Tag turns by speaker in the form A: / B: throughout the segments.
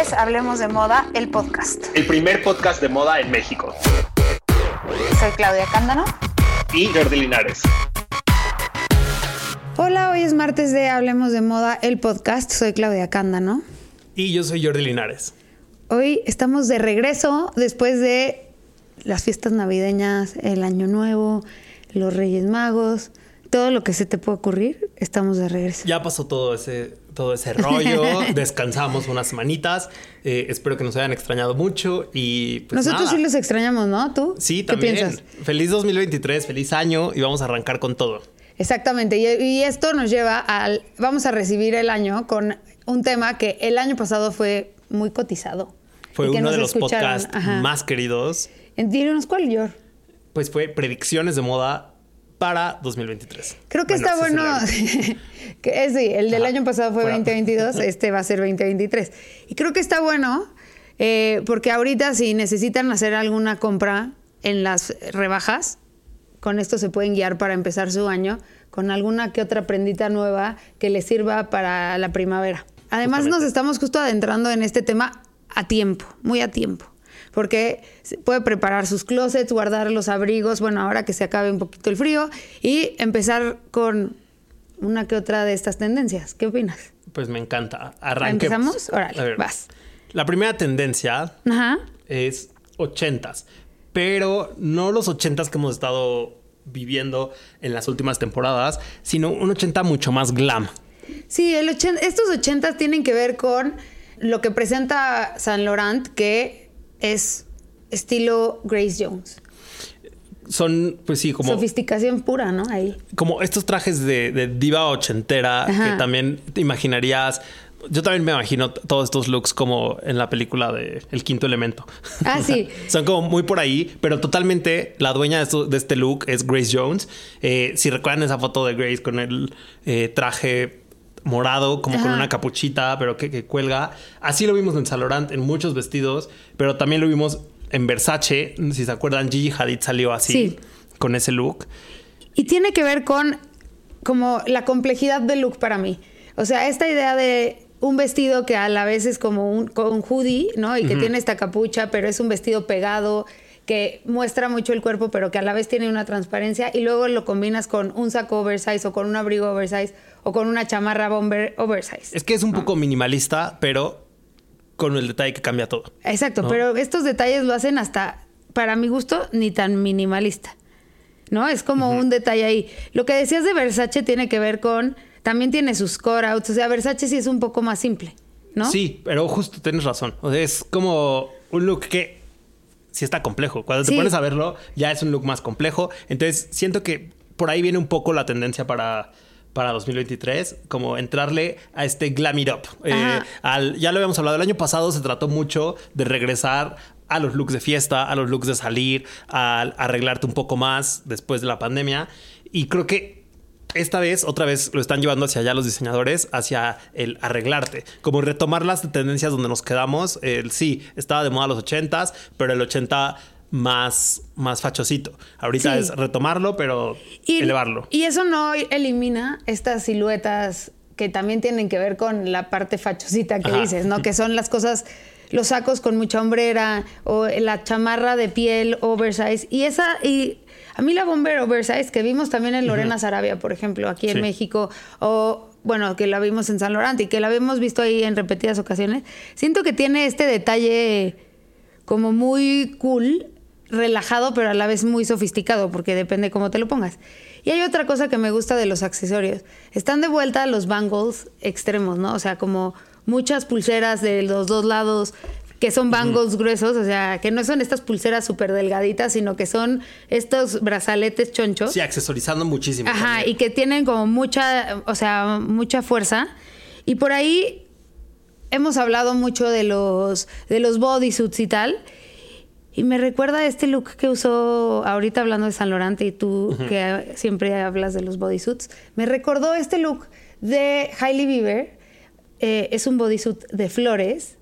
A: es Hablemos de Moda, el podcast.
B: El primer podcast de moda en México.
A: Soy Claudia Cándano.
B: Y Jordi Linares.
A: Hola, hoy es martes de Hablemos de Moda, el podcast. Soy Claudia Cándano.
B: Y yo soy Jordi Linares.
A: Hoy estamos de regreso después de las fiestas navideñas, el Año Nuevo, los Reyes Magos, todo lo que se te puede ocurrir, estamos de regreso.
B: Ya pasó todo ese, todo ese rollo, descansamos unas semanitas, eh, espero que nos hayan extrañado mucho y
A: pues Nosotros sí los extrañamos, ¿no? ¿Tú?
B: Sí, también. ¿Qué piensas? Feliz 2023, feliz año y vamos a arrancar con todo.
A: Exactamente, y, esto nos lleva al, vamos a recibir el año con un tema que el año pasado fue muy cotizado.
B: Fue uno de los podcasts más queridos.
A: Dinos cuál, yo.
B: Pues fue predicciones de moda para 2023.
A: Creo que está bueno. que, sí, el del año pasado fue 2022, este va a ser 2023. Y creo que está bueno eh, porque ahorita si necesitan hacer alguna compra en las rebajas, con esto se pueden guiar para empezar su año con alguna que otra prendita nueva que les sirva para la primavera. Además nos estamos justo adentrando en este tema a tiempo, muy a tiempo porque puede preparar sus closets, guardar los abrigos, bueno, ahora que se acabe un poquito el frío, y empezar con una que otra de estas tendencias. ¿Qué opinas?
B: Pues me encanta. Arranquemos.
A: ¿Empezamos? Órale, vas.
B: La primera tendencia es ochentas, pero no los ochentas que hemos estado viviendo en las últimas temporadas, sino un 80 mucho más glam.
A: Sí, el estos ochentas tienen que ver con lo que presenta Saint Laurent, que es estilo Grace Jones.
B: Son, pues sí, como.
A: Sofisticación pura, ¿no? Ahí.
B: Como estos trajes de, diva ochentera que también te imaginarías. Yo también me imagino todos estos looks como en la película de El Quinto Elemento.
A: Ah, sí.
B: Son como muy por ahí, pero totalmente la dueña de, este look es Grace Jones. Eh, si recuerdan esa foto de Grace con el eh, traje morado, como con una capuchita, pero que, cuelga. Así lo vimos en Salorant, en muchos vestidos, pero también lo vimos en Versace. Si se acuerdan, Gigi Hadid salió así, con ese look.
A: Y tiene que ver con como la complejidad del look para mí. O sea, esta idea de un vestido que a la vez es como un, con hoodie, ¿no? Y que tiene esta capucha, pero es un vestido pegado que muestra mucho el cuerpo, pero que a la vez tiene una transparencia, y luego lo combinas con un saco oversize o con un abrigo oversize o con una chamarra bomber oversize.
B: Es que es un poco minimalista, pero con el detalle que cambia todo.
A: Exacto, pero estos detalles lo hacen hasta, para mi gusto, ni tan minimalista. ¿No? Es como un detalle ahí. Lo que decías de Versace tiene que ver con. También tiene sus core outs. O sea, Versace sí es un poco más simple, ¿no?
B: Sí, pero justo tienes razón. O sea, es como un look que sí está complejo. Cuando te pones a verlo, ya es un look más complejo. Entonces, siento que por ahí viene un poco la tendencia para para 2023, como entrarle a este glam it up. Eh, al, ya lo habíamos hablado, el año pasado se trató mucho de regresar a los looks de fiesta, a los looks de salir, a, arreglarte un poco más después de la pandemia. Y creo que esta vez, otra vez, lo están llevando hacia allá los diseñadores, hacia el arreglarte, como retomar las tendencias donde nos quedamos. El sí, estaba de moda los 80s, pero el 80 más, más fachosito. Ahorita es retomarlo, pero elevarlo.
A: Y eso no elimina estas siluetas que también tienen que ver con la parte fachosita que dices, ¿no? Que son las cosas, los sacos con mucha hombrera o la chamarra de piel oversize. Y esa, y a mí la bomber oversize que vimos también en Lorena Sarabia, por ejemplo, aquí en México, o bueno, que la vimos en San Laurent y que la habíamos visto ahí en repetidas ocasiones, siento que tiene este detalle como muy cool relajado, pero a la vez muy sofisticado, porque depende cómo te lo pongas. Y hay otra cosa que me gusta de los accesorios. Están de vuelta los bangles extremos, ¿no? O sea, como muchas pulseras de los dos lados que son bangles gruesos, o sea, que no son estas pulseras súper delgaditas, sino que son estos brazaletes chonchos.
B: Sí, accesorizando muchísimo.
A: Ajá, y que tienen como mucha, o sea, mucha fuerza. Y por ahí hemos hablado mucho de los, de los bodysuits y tal. Y me recuerda este look que usó ahorita hablando de San Laurent y tú que siempre hablas de los bodysuits. Me recordó este look de Hailey Bieber. Eh, es un bodysuit de flores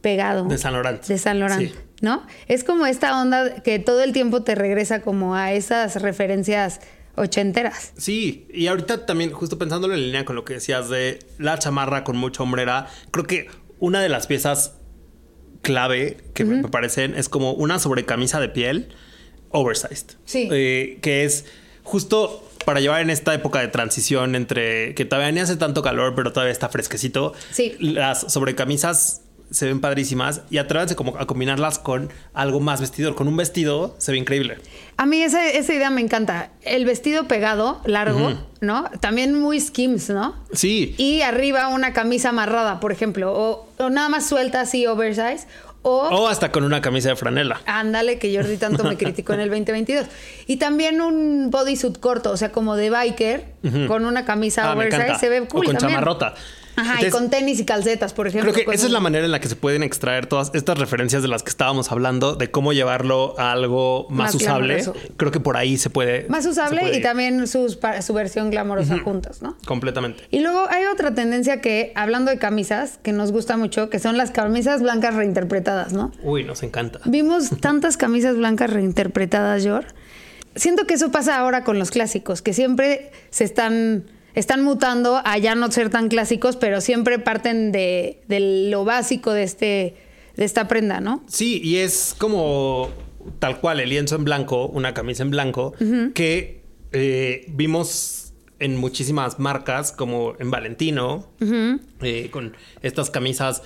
A: pegado.
B: De San Laurent.
A: De San Laurent, ¿no? Es como esta onda que todo el tiempo te regresa como a esas referencias ochenteras.
B: Sí, y ahorita también, justo pensándolo en línea con lo que decías de la chamarra con mucha hombrera, creo que una de las piezas clave que me parecen es como una sobrecamisa de piel oversized.
A: Sí.
B: Eh, que es justo para llevar en esta época de transición entre que todavía ni hace tanto calor, pero todavía está fresquecito.
A: Sí.
B: Las sobrecamisas se ven padrísimas y atrévanse como a combinarlas con algo más vestidor. Con un vestido se ve increíble.
A: A mí esa, esa idea me encanta. El vestido pegado, largo, ¿no? También muy skims, ¿no?
B: Sí.
A: Y arriba una camisa amarrada, por ejemplo, o, o nada más suelta así, oversize. O,
B: O hasta con una camisa de franela.
A: ándale, que Jordi tanto me criticó en el 2022. Y también un bodysuit corto, o sea, como de biker, con una camisa
B: Ah,
A: oversize,
B: encanta.
A: se ve
B: O con
A: también.
B: chamarrota.
A: Ajá, y con tenis y calcetas, por ejemplo.
B: Creo que esa es la manera en la que se pueden extraer todas estas referencias de las que estábamos hablando, de cómo llevarlo a algo más,
A: Más
B: usable.
A: glamoroso.
B: Creo que por ahí se puede.
A: Más usable
B: puede
A: y
B: ir.
A: también sus, su versión glamorosa juntas, ¿no?
B: Completamente.
A: Y luego hay otra tendencia que, hablando de camisas, que nos gusta mucho, que son las camisas blancas reinterpretadas, ¿no?
B: Uy, nos encanta.
A: Vimos tantas camisas blancas reinterpretadas, Yor. Siento que eso pasa ahora con los clásicos, que siempre se están, están mutando a ya no ser tan clásicos, pero siempre parten de, de lo básico de, este, de esta prenda, ¿no?
B: Sí, y es como tal cual el lienzo en blanco, una camisa en blanco, que eh, vimos en muchísimas marcas, como en Valentino, eh, con estas camisas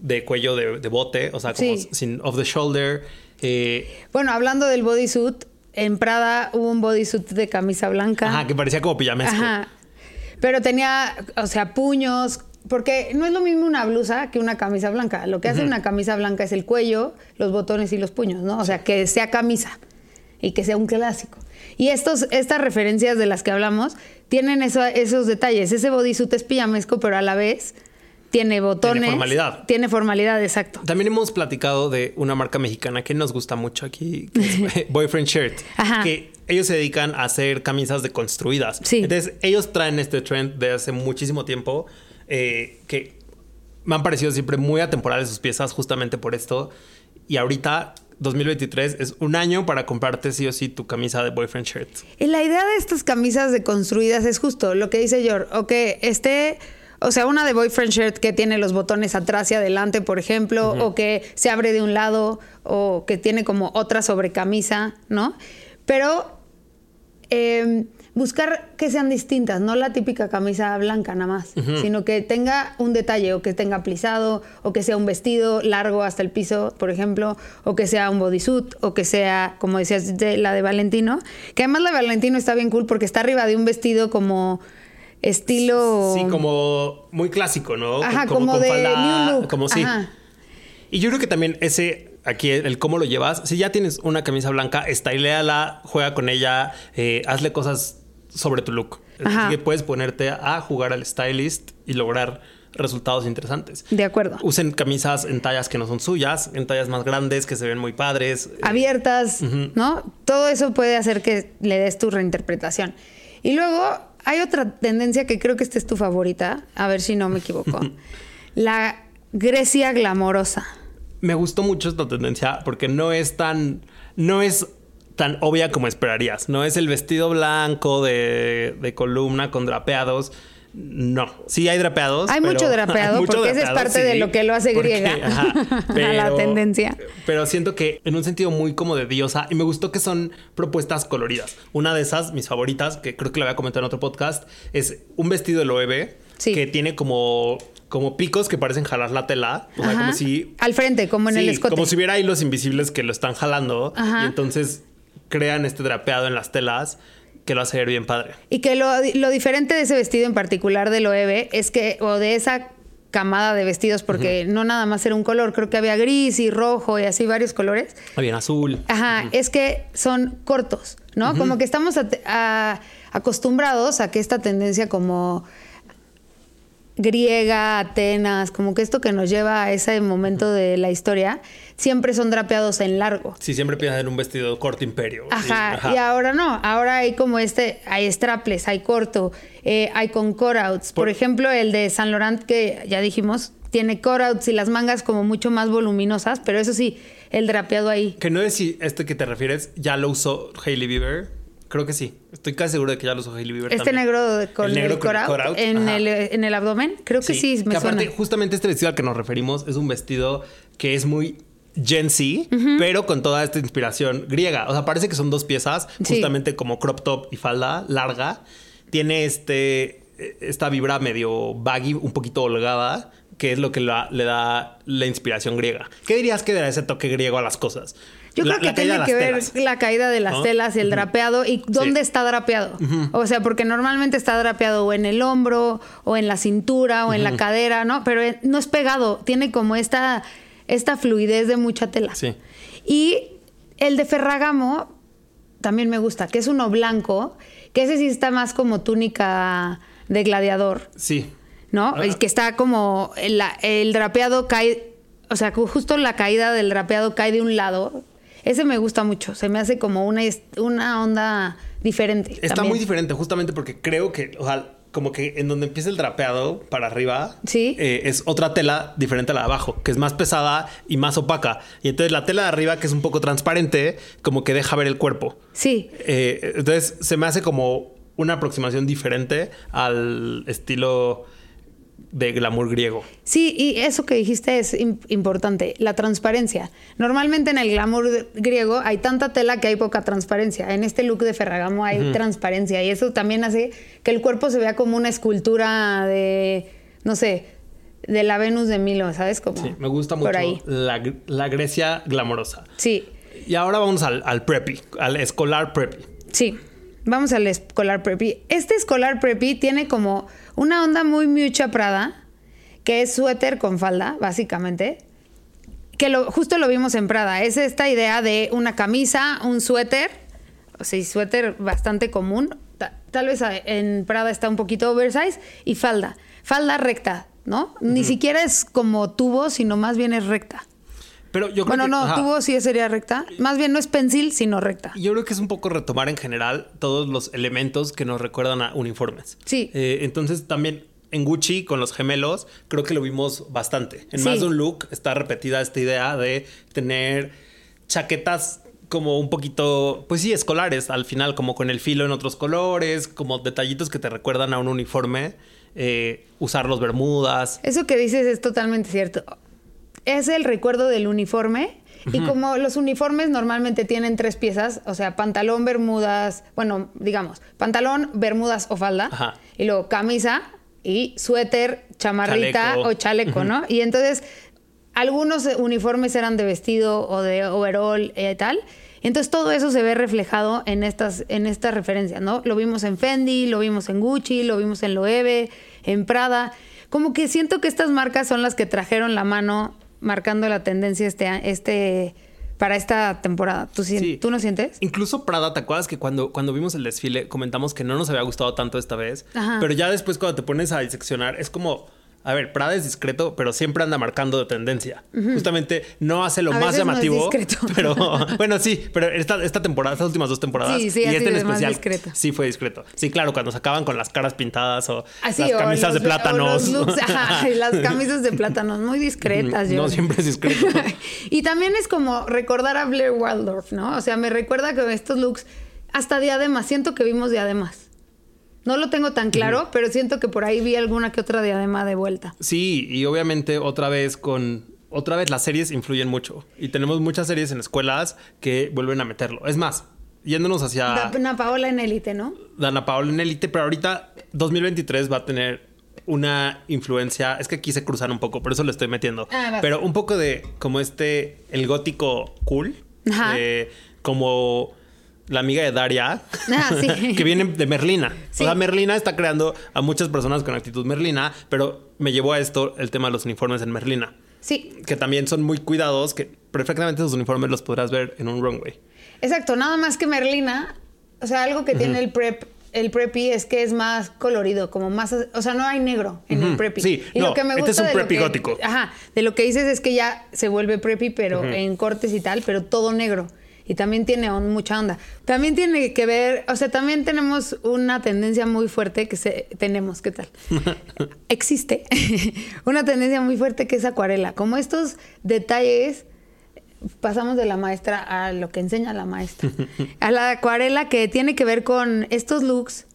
B: de cuello de, de bote, o sea, como
A: Sí.
B: sin off the shoulder. eh,
A: Bueno, hablando del bodysuit, en Prada hubo un bodysuit de camisa blanca.
B: ajá, que parecía como pijamesco.
A: Ajá. Pero tenía, o sea, puños, porque no es lo mismo una blusa que una camisa blanca. Lo que hace una camisa blanca es el cuello, los botones y los puños, ¿no? O sea, que sea camisa y que sea un clásico. Y estos, estas referencias de las que hablamos tienen eso- esos detalles. Ese bodysuit es pijamesco, pero a la vez tiene botones.
B: formalidad.
A: Tiene formalidad, exacto.
B: También hemos platicado de una marca mexicana que nos gusta mucho aquí, que es Boyfriend Shirt,
A: Ajá.
B: que ellos se dedican a hacer camisas deconstruidas.
A: Sí.
B: Entonces, ellos traen este trend de hace muchísimo tiempo eh, que me han parecido siempre muy atemporales sus piezas justamente por esto. Y ahorita, 2023, es un año para comprarte sí o sí tu camisa de Boyfriend Shirt.
A: Y la idea de estas camisas deconstruidas es justo lo que dice George, o que esté, o sea, una de boyfriend shirt que tiene los botones atrás y adelante, por ejemplo, o que se abre de un lado, o que tiene como otra sobrecamisa, ¿no? Pero eh, buscar que sean distintas, no la típica camisa blanca nada más, sino que tenga un detalle, o que tenga plisado, o que sea un vestido largo hasta el piso, por ejemplo, o que sea un bodysuit, o que sea, como decías, de, la de Valentino, que además la de Valentino está bien cool porque está arriba de un vestido como estilo...
B: Sí, como muy clásico, ¿no?
A: Ajá, como, de New Look.
B: Como sí.
A: Ajá.
B: Y yo creo que también ese, aquí el cómo lo llevas, si ya tienes una camisa blanca, styleala, juega con ella, eh, hazle cosas sobre tu look.
A: Ajá.
B: Así que puedes ponerte a jugar al stylist y lograr resultados interesantes.
A: De acuerdo.
B: Usen camisas en tallas que no son suyas, en tallas más grandes que se ven muy padres.
A: abiertas, ¿no? Todo eso puede hacer que le des tu reinterpretación. Y luego hay otra tendencia que creo que esta es tu favorita, a ver si no me equivoco. La Grecia glamorosa.
B: Me gustó mucho esta tendencia porque no es tan. No es tan obvia como esperarías. No es el vestido blanco de, de columna con drapeados. No. Sí hay drapeados.
A: Hay
B: pero-
A: mucho drapeado,
B: hay mucho
A: porque esa es parte de lo que lo hace
B: porque-
A: griega
B: ajá,
A: a la tendencia.
B: Pero siento que en un sentido muy como de diosa. Y me gustó que son propuestas coloridas. Una de esas, mis favoritas, que creo que la voy a comentar en otro podcast, es un vestido de Loewe
A: Sí.
B: que tiene como, como picos que parecen jalar la tela. O sea, como si
A: Al frente, como en el
B: Sí,
A: escote.
B: Como si hubiera hilos invisibles que lo están jalando
A: Ajá.
B: y entonces crean este drapeado en las telas que lo hace ver bien padre.
A: Y que lo, lo diferente de ese vestido en particular de Loewe es que, o de esa camada de vestidos, porque no nada más era un color, creo que había gris y rojo y así varios colores.
B: Bien azul.
A: Ajá, es que son cortos, ¿no? Como que estamos at- a- acostumbrados a que esta tendencia como griega, Atenas, como que esto que nos lleva a ese momento de la historia, siempre son drapeados en largo.
B: Sí, siempre piensan en un vestido corto imperio.
A: Ajá, y ahora no, ahora hay como este, hay straples, hay corto, eh, hay con cutouts. Por,
B: Por-
A: ejemplo, el de Saint Laurent, que ya dijimos, tiene cutouts y las mangas como mucho más voluminosas, pero eso sí, el drapeado ahí.
B: Que no es si este que te refieres ya lo usó Hailey Bieber Creo que sí. Estoy casi seguro de que ya los usó Hailey Bieber.
A: Este
B: también.
A: negro con
B: El
A: el,
B: negro el
A: en, el, en el abdomen, creo que sí, me
B: que aparte,
A: suena.
B: justamente este vestido al que nos referimos es un vestido que es muy Gen Z, pero con toda esta inspiración griega. O sea, parece que son dos piezas,
A: Sí.
B: justamente como crop top y falda larga. Tiene este esta vibra medio baggy, un poquito holgada, que es lo que la- le da la inspiración griega. ¿Qué dirías que da ese toque griego a las cosas?
A: Yo
B: La-
A: creo que tiene que ver
B: telas.
A: la caída de las
B: ¿No?
A: telas y el drapeado y dónde
B: Sí.
A: está drapeado. O sea, porque normalmente está drapeado o en el hombro o en la cintura o en la cadera, ¿no? Pero eh, no es pegado, tiene como esta, esta fluidez de mucha tela.
B: Sí.
A: Y el de Ferragamo también me gusta, que es uno blanco, que ese sí está más como túnica de gladiador.
B: Sí.
A: ¿no?
B: Ah.
A: Y que está como el, el drapeado cae, o sea, ju- justo la caída del drapeado cae de un lado. Ese me gusta mucho, se me hace como una, una onda diferente.
B: Está
A: también.
B: muy diferente, justamente porque creo que, o sea, como que en donde empieza el drapeado para arriba,
A: Sí.
B: eh, es otra tela diferente a la de abajo, que es más pesada y más opaca. Y entonces la tela de arriba, que es un poco transparente, como que deja ver el cuerpo.
A: Sí,
B: Eh, entonces se me hace como una aproximación diferente al estilo de glamour griego.
A: sí, y eso que dijiste es im- importante, la transparencia. Normalmente en el glamour griego hay tanta tela que hay poca transparencia. En este look de Ferragamo hay transparencia y eso también hace que el cuerpo se vea como una escultura de, no sé, de la Venus de Milo, ¿sabes? Como
B: Sí, me gusta mucho
A: Por ahí.
B: la, la Grecia glamorosa.
A: Sí,
B: Y ahora vamos al, al preppy, al escolar preppy.
A: Sí, vamos al escolar preppy. Este escolar preppy tiene como una onda muy mucha Prada, que es suéter con falda, básicamente. Que lo, justo lo vimos en Prada. Es esta idea de una camisa, un suéter, o sea, suéter bastante común. Ta- Tal vez a- en Prada está un poquito oversize y falda. Falda recta, ¿no? Ni siquiera es como tubo, sino más bien es recta.
B: Pero yo creo
A: Bueno,
B: que,
A: no,
B: ajá.
A: tubo sí sería recta. Más bien no es pensil, sino recta.
B: Yo creo que es un poco retomar en general todos los elementos que nos recuerdan a uniformes.
A: Sí.
B: Eh, entonces también en Gucci con los gemelos creo que lo vimos bastante. En
A: Sí.
B: más de un look está repetida esta idea de tener chaquetas como un poquito, pues sí, escolares al final, como con el filo en otros colores, como detallitos que te recuerdan a un uniforme, eh, usar los bermudas.
A: Eso que dices es totalmente cierto. Es el recuerdo del uniforme. Y como los uniformes normalmente tienen tres piezas, o sea, pantalón, bermudas, bueno, digamos, pantalón, bermudas o falda,
B: Ajá.
A: y luego camisa y suéter, chamarrita
B: Chaleco.
A: o chaleco, ¿no? Y entonces, algunos uniformes eran de vestido o de overall y tal. Entonces todo eso se ve reflejado en estas, en estas referencias, ¿no? Lo vimos en Fendi, lo vimos en Gucci, lo vimos en Loewe, en Prada. Como que siento que estas marcas son las que trajeron la mano marcando la tendencia este, este para esta temporada. ¿Tú,
B: Sí.
A: ¿tú no sientes?
B: Incluso Prada, ¿te acuerdas que cuando, cuando vimos el desfile comentamos que no nos había gustado tanto esta vez?
A: Ajá.
B: Pero ya después cuando te pones a diseccionar es como, a ver, Prada es discreto, pero siempre anda marcando de tendencia. Justamente no hace lo
A: A
B: más
A: no
B: llamativo.
A: discreto.
B: Pero bueno, sí, pero esta, esta temporada, estas últimas dos temporadas
A: Sí, sí,
B: y este en especial
A: discreto.
B: sí fue discreto. Sí, claro, cuando sacaban con las caras pintadas o
A: Así,
B: las
A: o
B: camisas
A: los-
B: de plátanos.
A: o los looks, ajá, y las camisas de plátanos, muy discretas.
B: No
A: yo.
B: siempre es discreto.
A: y también es como recordar a Blair Waldorf, ¿no? O sea, me recuerda que estos looks, hasta diademas, siento que vimos diademas. No lo tengo tan claro, pero siento que por ahí vi alguna que otra diadema de vuelta.
B: Sí, y obviamente otra vez con. Otra vez las series influyen mucho. Y tenemos muchas series en escuelas que vuelven a meterlo. Es más, yéndonos hacia
A: Ana Paola en élite, ¿no?
B: Dana Paola en élite, pero ahorita 2023 va a tener una influencia. Es que aquí se cruzan un poco, por eso le estoy metiendo.
A: Ah,
B: pero un poco de como este, el gótico cool.
A: Ajá.
B: de- como la amiga de Daria,
A: Ah, sí.
B: que viene de Merlina.
A: Sí.
B: O sea, Merlina está creando a muchas personas con actitud Merlina, pero me llevó a esto el tema de los uniformes en Merlina.
A: Sí,
B: Que también son muy cuidados, que perfectamente esos uniformes los podrás ver en un runway.
A: exacto. Nada más que Merlina, o sea, algo que tiene el prep. El preppy es que es más colorido, como más, o sea, no hay negro en el preppy.
B: Sí,
A: y
B: no,
A: lo que me
B: este
A: gusta
B: es un preppy
A: que-
B: gótico.
A: Ajá, de lo que dices es que ya se vuelve preppy, pero en cortes y tal, pero todo negro. Y también tiene on- mucha onda. También tiene que ver, o sea, también tenemos una tendencia muy fuerte que se, tenemos, ¿qué tal? Existe una tendencia muy fuerte que es acuarela, como estos detalles pasamos de la maestra a lo que enseña la maestra. a la acuarela que tiene que ver con estos looks,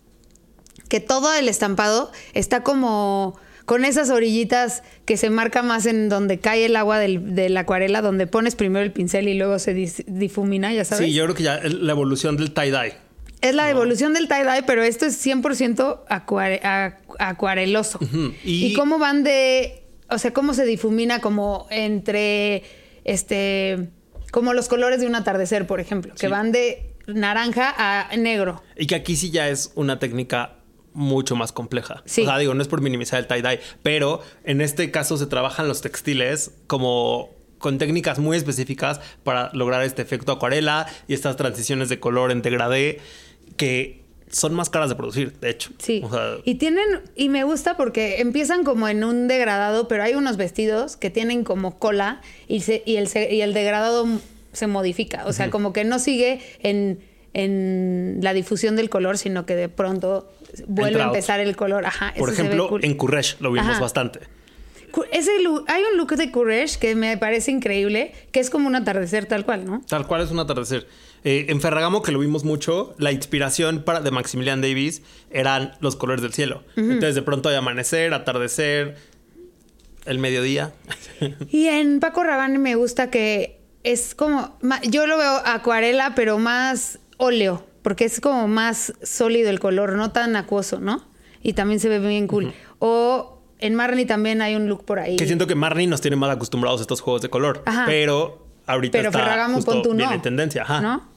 A: que todo el estampado está como con esas orillitas que se marca más en donde cae el agua del, de la acuarela, donde pones primero el pincel y luego se dis- difumina, ya sabes.
B: Sí, yo creo que ya es la evolución del tie-dye.
A: Es la evolución del tie-dye, pero esto es 100% acuare- a- acuareloso.
B: Y-
A: y... cómo van de... O sea, cómo se difumina como entre... Este... Como los colores de un atardecer, por ejemplo. Que van de naranja a negro.
B: Y que aquí sí ya es una técnica mucho más compleja.
A: Sí.
B: O sea, digo, no es por minimizar el tie-dye, pero en este caso se trabajan los textiles como con técnicas muy específicas para lograr este efecto acuarela y estas transiciones de color en degradé que son más caras de producir, de hecho.
A: Sí.
B: O sea,
A: y tienen, y me gusta porque empiezan como en un degradado, pero hay unos vestidos que tienen como cola y, se- y, el, se- y el degradado se modifica. O sea, como que no sigue en, en la difusión del color, sino que de pronto vuelve a empezar el color. Ajá.
B: por ejemplo,
A: cool.
B: en Courrèges lo vimos
A: Ajá.
B: bastante.
A: Ese look- hay un look de Courage que me parece increíble, que es como un atardecer tal cual, ¿no?
B: Tal cual es un atardecer. Eh, en Ferragamo, que lo vimos mucho, la inspiración para, de Maximilian Davis eran los colores del cielo. Entonces, de pronto hay amanecer, atardecer, el mediodía.
A: Y en Paco Rabanne me gusta que es como, yo lo veo acuarela, pero más óleo, porque es como más sólido el color, no tan acuoso, ¿no? Y también se ve bien cool. O en Marnie también hay un look por ahí.
B: Que siento que Marnie nos tiene más acostumbrados a estos juegos de color.
A: Ajá.
B: Pero ahorita
A: pero
B: está
A: Ferragamo
B: justo
A: pon tú
B: bien
A: no.
B: en tendencia. Ajá.
A: ¿No?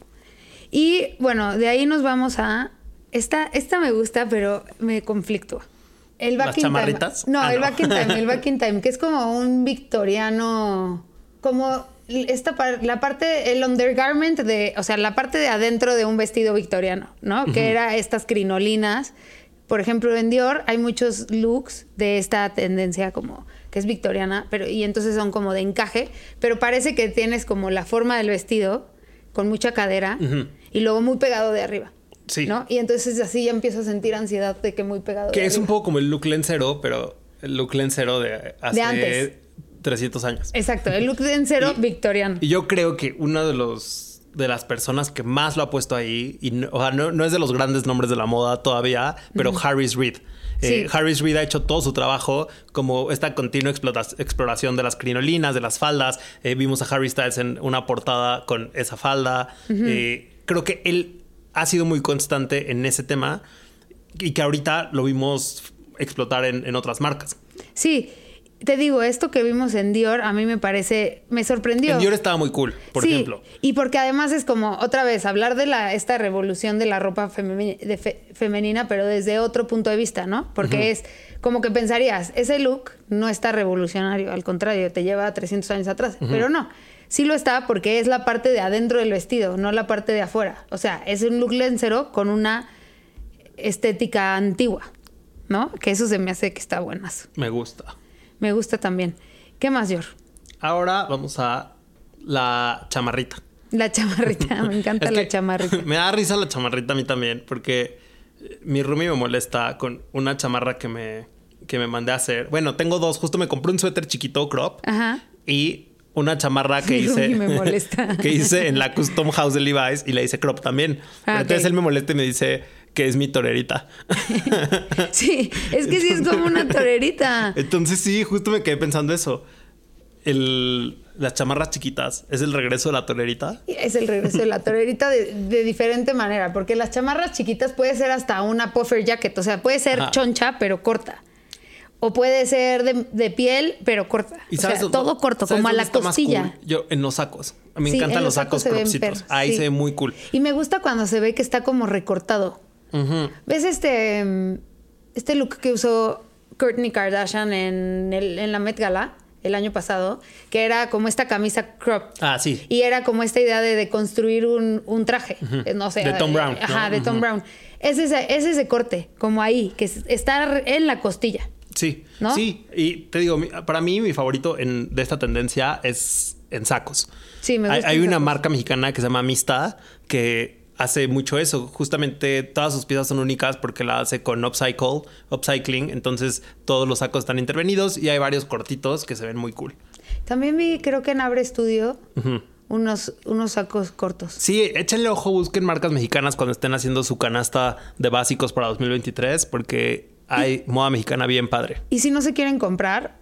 A: Y bueno, de ahí nos vamos a. Esta, esta me gusta, pero me conflictúa. El
B: ¿Las
A: back in time.
B: chamarritas?
A: No,
B: Ah,
A: el
B: no.
A: back in time, el back in time, que es como un victoriano. Como esta par- la parte, el undergarment de, o sea, la parte de adentro de un vestido victoriano, ¿no? Que era estas crinolinas. Por ejemplo, en Dior hay muchos looks de esta tendencia como que es victoriana, pero y entonces son como de encaje, pero parece que tienes como la forma del vestido con mucha cadera y luego muy pegado de arriba.
B: Sí.
A: ¿no? Y entonces así ya empiezo a sentir ansiedad de que muy pegado
B: Que
A: de
B: es un
A: arriba.
B: poco como el look lencero, pero el look lencero de hace
A: antes.
B: 300 años.
A: Exacto, el look de encero
B: Y-
A: victoriano.
B: Y yo creo que uno de los de las personas que más lo ha puesto ahí, y no, o sea, no, no es de los grandes nombres de la moda todavía, pero Harris Reed. Eh,
A: Sí.
B: Harris Reed ha hecho todo su trabajo como esta continua exploración de las crinolinas, de las faldas. Eh, vimos a Harry Styles en una portada con esa falda. Eh, creo que él ha sido muy constante en ese tema y que ahorita lo vimos explotar en, en otras marcas.
A: Sí, te digo, esto que vimos en Dior a mí me parece, me sorprendió.
B: En Dior estaba muy cool, por
A: Sí,
B: ejemplo.
A: Y porque además es como, otra vez, hablar de la, esta revolución de la ropa femeni- de fe- femenina, pero desde otro punto de vista, ¿no? Porque es como que pensarías, ese look no está revolucionario, al contrario, te lleva 300 años atrás, pero no. Sí lo está porque es la parte de adentro del vestido, no la parte de afuera. O sea, es un look lencero con una estética antigua, ¿no? Que eso se me hace que está buenas.
B: Me gusta.
A: Me gusta también. ¿Qué más, Yor?
B: Ahora vamos a la chamarrita.
A: La chamarrita, me encanta
B: Es
A: la chamarrita.
B: Me da risa la chamarrita a mí también, porque mi roomie me molesta con una chamarra que me, que me mandé a hacer. Bueno, tengo dos. Justo me compré un suéter chiquito, crop,
A: Ajá.
B: y una chamarra que
A: Mi
B: hice.
A: me molesta.
B: que hice en la Custom House de Levi's y la hice crop también. Pero
A: Ah,
B: entonces él me molesta y me dice que es mi torerita.
A: Sí, es que sí es como una torerita.
B: entonces sí, justo me quedé pensando eso. El, las chamarras chiquitas es el regreso de la torerita.
A: Es el regreso de la torerita de, de diferente manera, porque las chamarras chiquitas puede ser hasta una puffer jacket, o sea, puede ser
B: Ajá.
A: choncha pero corta. O puede ser de, de piel pero corta.
B: ¿Y
A: o
B: sabes
A: sea, todo corto,
B: sabes
A: como a la costilla.
B: cool? Yo, en los sacos. Me
A: Sí,
B: encantan
A: en
B: los sacos
A: se ven
B: cropsitos.
A: perros,
B: Ahí
A: sí.
B: se ve muy cool.
A: Y me gusta cuando se ve que está como recortado. ¿Ves este, mm, este look que usó Kourtney Kardashian en, el- en la Met Gala el año pasado? Que era como esta camisa crop.
B: Ah, sí.
A: Y era como esta idea de, de construir un, un traje. No sé.
B: De Tom Brown, ¿no?
A: Ajá, de Tom. Brown. Es ese, es ese corte, como ahí, que es- está en la costilla.
B: Sí,
A: ¿No?
B: sí. Y te digo, para mí mi favorito en- de esta tendencia es en sacos.
A: Sí, me
B: Hay,
A: gusta
B: hay
A: en
B: una marca mexicana que se llama Amistad que hace mucho eso. Justamente todas sus piezas son únicas porque la hace con upcycle, upcycling. Entonces todos los sacos están intervenidos y hay varios cortitos que se ven muy cool.
A: También vi, creo que en Abre Studio, unos, unos sacos cortos.
B: Sí, échenle ojo, busquen marcas mexicanas cuando estén haciendo su canasta de básicos para 2023, porque hay moda mexicana bien padre.
A: Y si no se quieren comprar,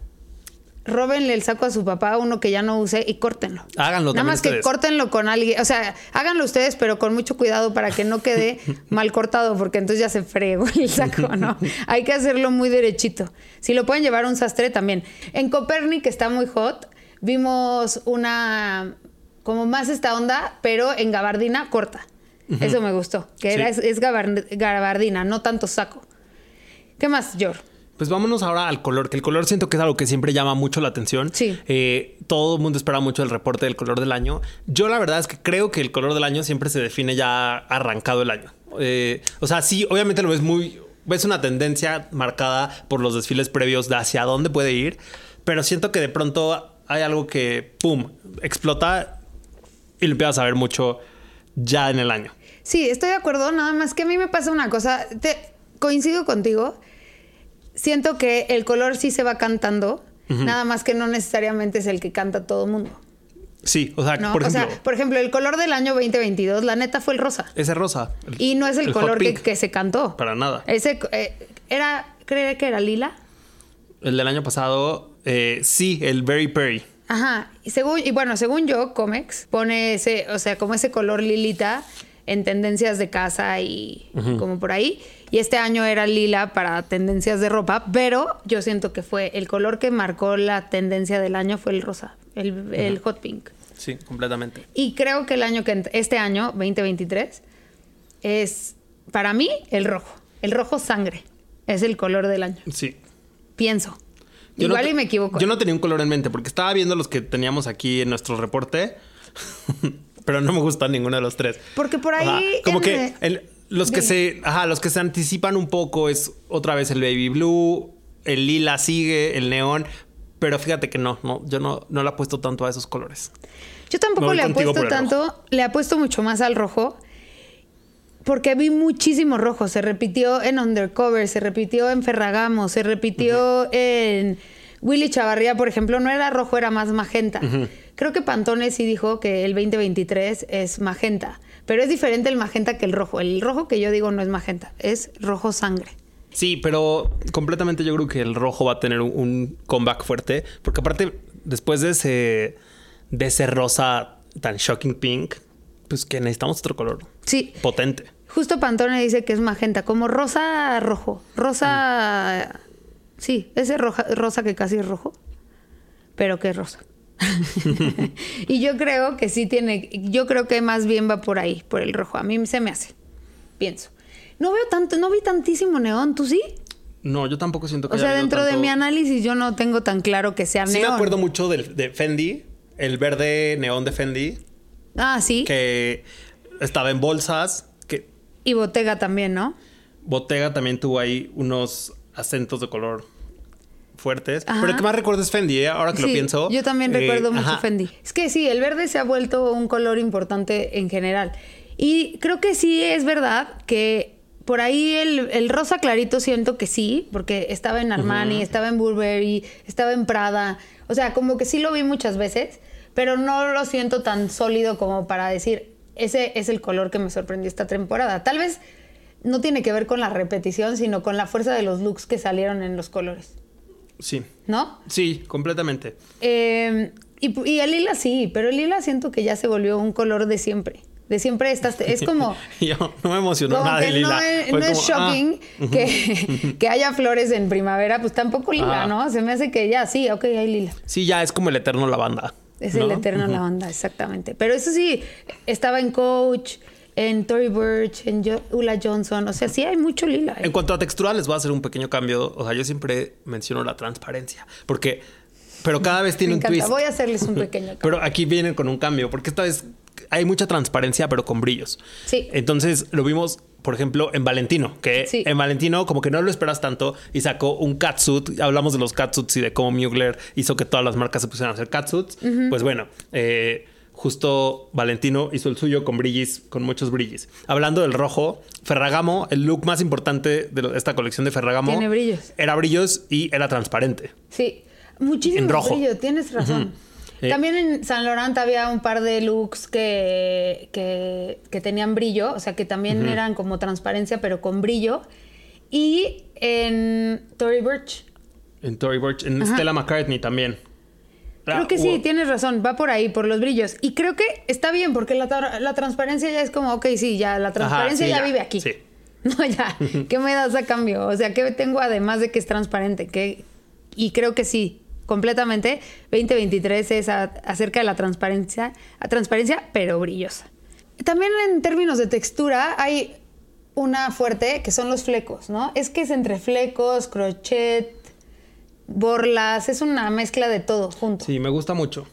A: róbenle el saco a su papá, uno que ya no use, y córtenlo.
B: Háganlo
A: Nada más que
B: ustedes.
A: córtenlo con alguien. O sea, háganlo ustedes, pero con mucho cuidado para que no quede mal cortado, porque entonces ya se fregó el saco, ¿no? Hay que hacerlo muy derechito. Si lo pueden llevar a un sastre también. En Copernic, que está muy hot, vimos una como más esta onda, pero en gabardina corta. Eso me gustó. Que era, es, es gabar- gabardina, no tanto saco. ¿Qué más, Yor?
B: Pues vámonos ahora al color, que el color siento que es algo que siempre llama mucho la atención.
A: Sí.
B: Eh, todo el mundo espera mucho el reporte del color del año. Yo la verdad es que creo que el color del año siempre se define ya arrancado el año. Eh, o sea, sí, obviamente lo ves muy... Ves una tendencia marcada por los desfiles previos de hacia dónde puede ir, pero siento que de pronto hay algo que, ¡pum!, explota y lo empiezas a ver mucho ya en el año.
A: Sí, estoy de acuerdo, nada más que a mí me pasa una cosa, te, coincido contigo, siento que el color sí se va cantando, nada más que no necesariamente es el que canta todo el mundo.
B: Sí, o sea,
A: ¿no?
B: por ejemplo,
A: o sea, por ejemplo, el color del año 2022, la neta fue el rosa.
B: ese rosa. el-
A: Y no es el, color que, se cantó.
B: Para nada.
A: Ese eh, era, creo que era lila.
B: El del año pasado, eh, sí, el Berry Perry.
A: Ajá. Y según, y bueno, según yo, Comex pone ese, o sea, como ese color lilita en tendencias de casa y como por ahí. Y este año era lila para tendencias de ropa, pero yo siento que fue el color que marcó la tendencia del año fue el rosa, el, el hot pink.
B: Sí, completamente.
A: Y creo que el año que este año, 2023, es para mí el rojo. El rojo sangre. Es el color del año.
B: Sí.
A: Pienso.
B: Yo no
A: Igual
B: te-
A: y me equivoco.
B: Yo no tenía un color en mente porque estaba viendo los que teníamos aquí en nuestro reporte, pero no me gustan ninguno de los tres.
A: Porque por ahí
B: como
A: en
B: que
A: el-
B: los que se, ajá, los que se anticipan un poco es otra vez el baby blue, el lila sigue, el neón, pero fíjate que no, no, yo no, no le apuesto tanto a esos colores.
A: Yo tampoco le apuesto tanto, le apuesto mucho más al rojo. Porque vi muchísimo rojo. Se repitió en Undercover, se repitió en Ferragamo, se repitió en Willy Chavarría, por ejemplo. No era rojo, era más magenta. Creo que Pantone sí dijo que el 2023 es magenta. Pero es diferente el magenta que el rojo. El rojo que yo digo no es magenta, es rojo sangre.
B: Sí, pero completamente yo creo que el rojo va a tener un, comeback fuerte. Porque aparte, después de ese, de ese rosa tan shocking pink, pues que necesitamos otro color
A: Sí,
B: potente.
A: Justo Pantone dice que es magenta, como rosa rojo. Rosa. Sí, ese roja- rosa que casi es rojo, pero que es rosa. y yo creo que sí tiene. Yo creo que más bien va por ahí, por el rojo. A mí se me hace. Pienso. No veo tanto, no vi tantísimo neón, ¿tú sí?
B: No, yo tampoco siento que
A: O sea, dentro de mi análisis yo no tengo tan claro que sea
B: Sí
A: neón.
B: me acuerdo mucho del- de, Fendi, el verde neón de Fendi,
A: Ah, sí.
B: que estaba en bolsas, que
A: Y Bottega también, ¿no?
B: Bottega también tuvo ahí unos acentos de color fuertes.
A: Ajá.
B: Pero el que más recuerdo es Fendi, ¿eh? ahora que lo
A: Sí,
B: pienso.
A: Yo también
B: Eh,
A: recuerdo mucho
B: ajá.
A: Fendi. Es que sí, el verde se ha vuelto un color importante en general. Y creo que sí es verdad que por ahí el, el rosa clarito siento que sí, porque estaba en Armani, estaba en Burberry, estaba en Prada. O sea, como que sí lo vi muchas veces, pero no lo siento tan sólido como para decir, ese es el color que me sorprendió esta temporada. Tal vez no tiene que ver con la repetición, sino con la fuerza de los looks que salieron en los colores,
B: Sí,
A: ¿no?
B: sí, completamente.
A: Eh, y, y el lila sí, pero el lila siento que ya se volvió un color de siempre. De siempre estás, es como...
B: Yo no me emocionó nada de lila.
A: no es,
B: ah,
A: shocking que, que haya flores en primavera, pues tampoco lila,
B: Ajá.
A: ¿no? Se me hace que ya, sí, ok, hay lila.
B: Sí, ya es como el eterno lavanda.
A: Es
B: ¿no?
A: el eterno la onda, exactamente. Pero eso sí, estaba en Coach, en Tory Burch, en Jo- Ula Johnson, o sea, sí hay mucho lila.
B: En cuanto a textura, les voy a hacer un pequeño cambio. O sea, yo siempre menciono la transparencia. Porque, pero cada vez tiene
A: Me
B: un
A: encanta,
B: twist.
A: voy a hacerles un pequeño cambio.
B: Pero aquí vienen con un cambio, porque esta vez hay mucha transparencia, pero con brillos.
A: Sí.
B: Entonces lo vimos, por ejemplo, en Valentino, que
A: Sí.
B: en Valentino como que no lo esperas tanto y sacó un catsuit. Hablamos de los catsuits y de cómo Mugler hizo que todas las marcas se pusieran a hacer catsuits. Pues bueno, eh, justo Valentino hizo el suyo con brillis, con muchos brillis. Hablando del rojo, Ferragamo, el look más importante de esta colección de Ferragamo
A: Tiene brillos.
B: era brillos y era transparente.
A: Sí, muchísimo
B: En rojo.
A: brillo, tienes razón.
B: Eh,
A: También en San Laurent había un par de looks que, que, que tenían brillo, o sea, que también eran como transparencia, pero con brillo. Y en Tory Burch.
B: En Tory Burch, en Stella McCartney también.
A: Creo que sí, tienes razón, va por ahí, por los brillos. Y creo que está bien, porque la, tra- la transparencia ya es como, ok, sí, ya la transparencia
B: sí,
A: ya,
B: ya,
A: vive aquí.
B: sí.
A: No, ya, ¿qué me das a cambio? O sea, ¿qué tengo además de que es transparente? que Y creo que sí, completamente, 2023 es a- acerca de la transparencia, a transparencia, pero brillosa. También en términos de textura hay una fuerte que son los flecos, ¿no? Es que es entre flecos, crochet, borlas, es una mezcla de todo junto.
B: Sí, me gusta mucho.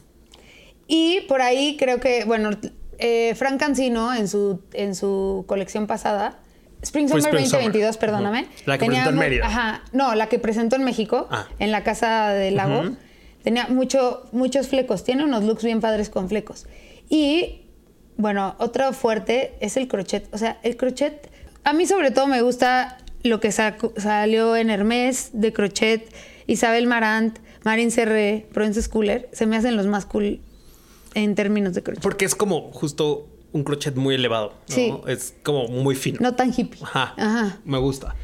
A: Y por ahí creo que, bueno, eh, Frank Cancino en su, en su colección pasada, Spring Summer
B: Spring
A: 2022,
B: Summer.
A: perdóname.
B: La que
A: tenía
B: presentó en Mérida.
A: Ajá, no, la que presentó en México,
B: Ah.
A: en la Casa del Lago.
B: Ujú.
A: Tenía mucho, muchos flecos, tiene unos looks bien padres con flecos. Y, bueno, otro fuerte es el crochet. O sea, el crochet, a mí sobre todo me gusta lo que salió en Hermès de crochet, Isabel Marant, Marin Serré, Princess Cooler, se me hacen los más cool en términos de crochet.
B: Porque es como justo un crochet muy elevado. ¿no?
A: Sí.
B: Es como muy fino.
A: No tan hippie.
B: Ajá.
A: Ajá.
B: Me gusta.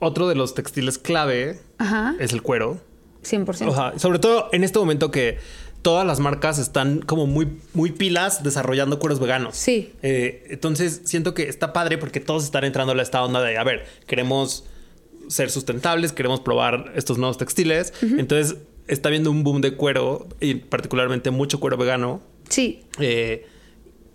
B: Otro de los textiles clave
A: Ajá.
B: es el cuero.
A: 100%.
B: O sea, sobre todo en este momento que todas las marcas están como muy, muy pilas desarrollando cueros veganos.
A: Sí.
B: Eh, entonces siento que está padre porque todos están entrando a esta onda de, a ver, queremos ser sustentables, queremos probar estos nuevos textiles. Entonces está viendo un boom de cuero y particularmente mucho cuero vegano
A: Sí.
B: eh,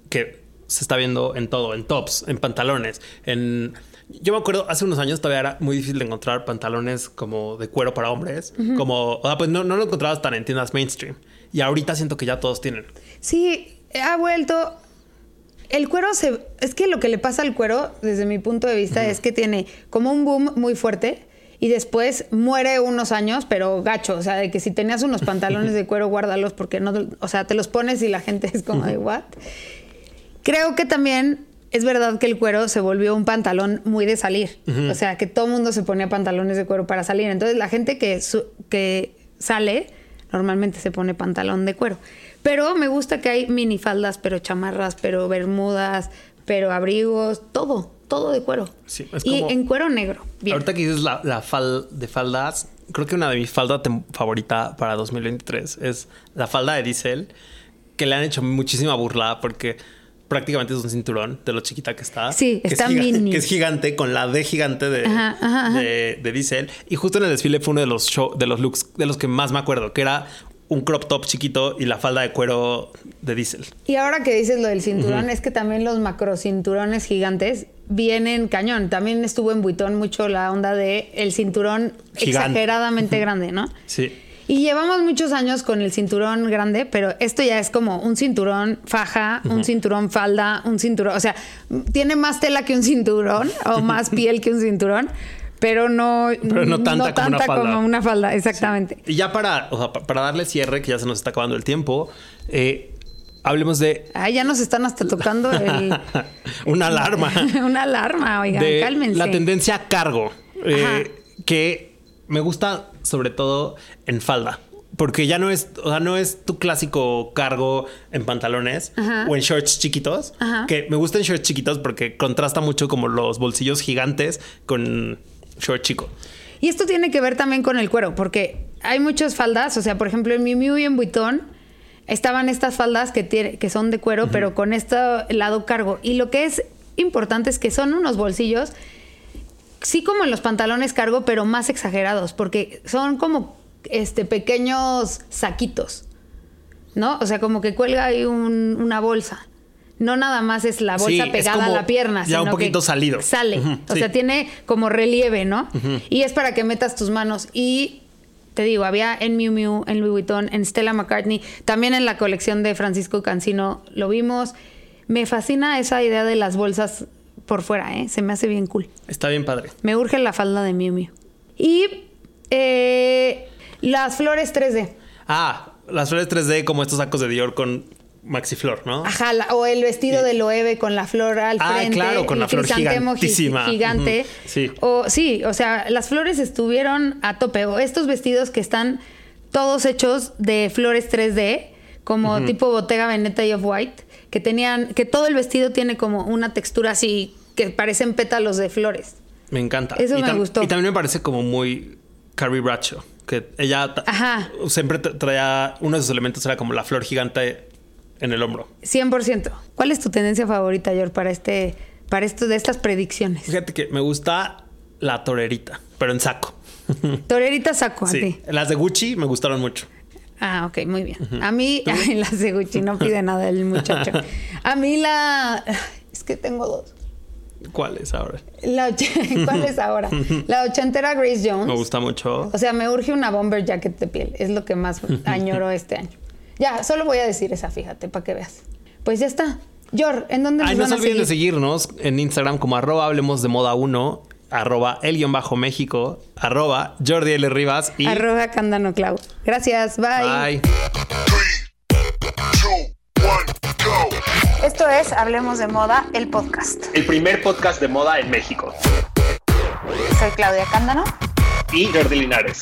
B: que se está viendo en todo, en tops, en pantalones, en... Yo me acuerdo, hace unos años todavía era muy difícil de encontrar pantalones como de cuero para hombres, como, o sea, pues no, no lo encontrabas tan en tiendas mainstream. Y ahorita siento que ya todos tienen.
A: Sí, ha vuelto. El cuero se. Es que lo que le pasa al cuero, desde mi punto de vista, es que tiene como un boom muy fuerte y después muere unos años, pero gacho. O sea, de que si tenías unos pantalones de cuero, guárdalos porque no. O sea, te los pones y la gente es como de, ¿what? Creo que también es verdad que el cuero se volvió un pantalón muy de salir. O sea, que todo el mundo se ponía pantalones de cuero para salir. Entonces, la gente que, su- que sale normalmente se pone pantalón de cuero. Pero me gusta que hay minifaldas, pero chamarras, pero bermudas, pero abrigos, todo, todo de cuero.
B: Sí, es
A: y
B: como-
A: en cuero negro. Bien.
B: Ahorita que dices la, la fal de faldas, creo que una de mis faldas favorita para 2023 es la falda de Diesel, que le han hecho muchísima burla porque prácticamente es un cinturón de lo chiquita que está.
A: Sí,
B: que
A: está
B: es
A: mini.
B: Que es gigante, con la D gigante de,
A: Ajá, ajá, ajá.
B: de, de Diesel. Y justo en el desfile fue uno de los, show, de los looks de los que más me acuerdo, que era un crop top chiquito y la falda de cuero de Diesel.
A: Y ahora que dices lo del cinturón, es que también los macrocinturones gigantes vienen cañón. También estuvo en Buitón mucho la onda de el cinturón
B: Gigante.
A: exageradamente grande, ¿no?
B: Sí.
A: Y llevamos muchos años con el cinturón grande, pero esto ya es como un cinturón faja, un cinturón falda, un cinturón, o sea, tiene más tela que un cinturón o más piel que un cinturón, pero no,
B: Pero no tanta como una falda.
A: como una falda, exactamente.
B: Y ya para, o sea, pa- para darle cierre, que ya se nos está acabando el tiempo, eh, hablemos de
A: Ay, ya nos están hasta tocando el,
B: una alarma.
A: una alarma, oigan,
B: de
A: cálmense.
B: la tendencia cargo, eh, que me gusta sobre todo en falda. Porque ya no es, o sea, no es tu clásico cargo en pantalones
A: Ajá.
B: o en shorts chiquitos.
A: Ajá.
B: Que me gustan shorts chiquitos porque contrasta mucho como los bolsillos gigantes con short chico.
A: Y esto tiene que ver también con el cuero, porque hay muchas faldas, o sea, por ejemplo, en Miu Miu y en Vuitton estaban estas faldas que, tiene, que son de cuero, pero con este lado cargo. Y lo que es importante es que son unos bolsillos, sí como en los pantalones cargo, pero más exagerados, porque son como este, pequeños saquitos, ¿no? O sea, como que cuelga ahí un- una bolsa. No nada más es la bolsa pegada a la pierna,
B: ya un
A: sino que
B: poquito salido.
A: Sale. O
B: sí.
A: sea, tiene como relieve, ¿no? Y es para que metas tus manos. Y te digo, había en Miu Miu, en Louis Vuitton, en Stella McCartney, también en la colección de Francisco Cancino lo vimos. Me fascina esa idea de las bolsas por fuera, ¿eh? Se me hace bien cool.
B: Está bien padre.
A: Me urge la falda de Miu Miu. Y eh, las flores 3D.
B: Ah, las flores 3D como estos sacos de Dior con maxiflor, ¿no?
A: Ajá, la- o el vestido de Loewe con la flor al
B: Ah,
A: frente.
B: claro, con la flor gigantísima.
A: Gigante.
B: Sí.
A: O, sí, o sea, las flores estuvieron a tope. O estos vestidos que están todos hechos de flores 3D. como tipo Bottega Veneta y Off-White, que tenían, que todo el vestido tiene como una textura así, que parecen pétalos de flores.
B: Me encanta.
A: Eso
B: y
A: me gustó.
B: Y también me parece como muy Carrie Bradshaw, que ella
A: Ajá.
B: siempre tra- traía, uno de sus elementos era como la flor gigante en el hombro.
A: 100%. ¿Cuál es tu tendencia favorita, George, para este, para esto de estas predicciones?
B: Fíjate que me gusta la torerita, pero en saco.
A: Torerita saco a
B: Sí,
A: ti.
B: las de Gucci me gustaron mucho.
A: Ah, ok, muy bien. A mí, ay, las de Gucci, no pide nada el muchacho. A mí la... Es que tengo dos.
B: ¿Cuál es ahora?
A: La och- ¿Cuál es ahora? La ochentera Grace Jones.
B: Me gusta mucho.
A: O sea, me urge una bomber jacket de piel. Es lo que más añoro este año. Ya, solo voy a decir esa, fíjate, para que veas. Pues ya está. Yor, ¿en dónde nos
B: Ay, no
A: van
B: se
A: a
B: olviden de
A: seguir?
B: seguirnos en Instagram como arroba hablemos de moda 1, arroba el guion bajo México, arroba Jordi L. Rivas y
A: Arroba Candano Clau. Gracias,
B: bye.
C: go.
A: Esto es Hablemos de Moda, el podcast.
D: el primer podcast de moda en México.
A: Soy Claudia Cándano.
D: Y Jordi Linares.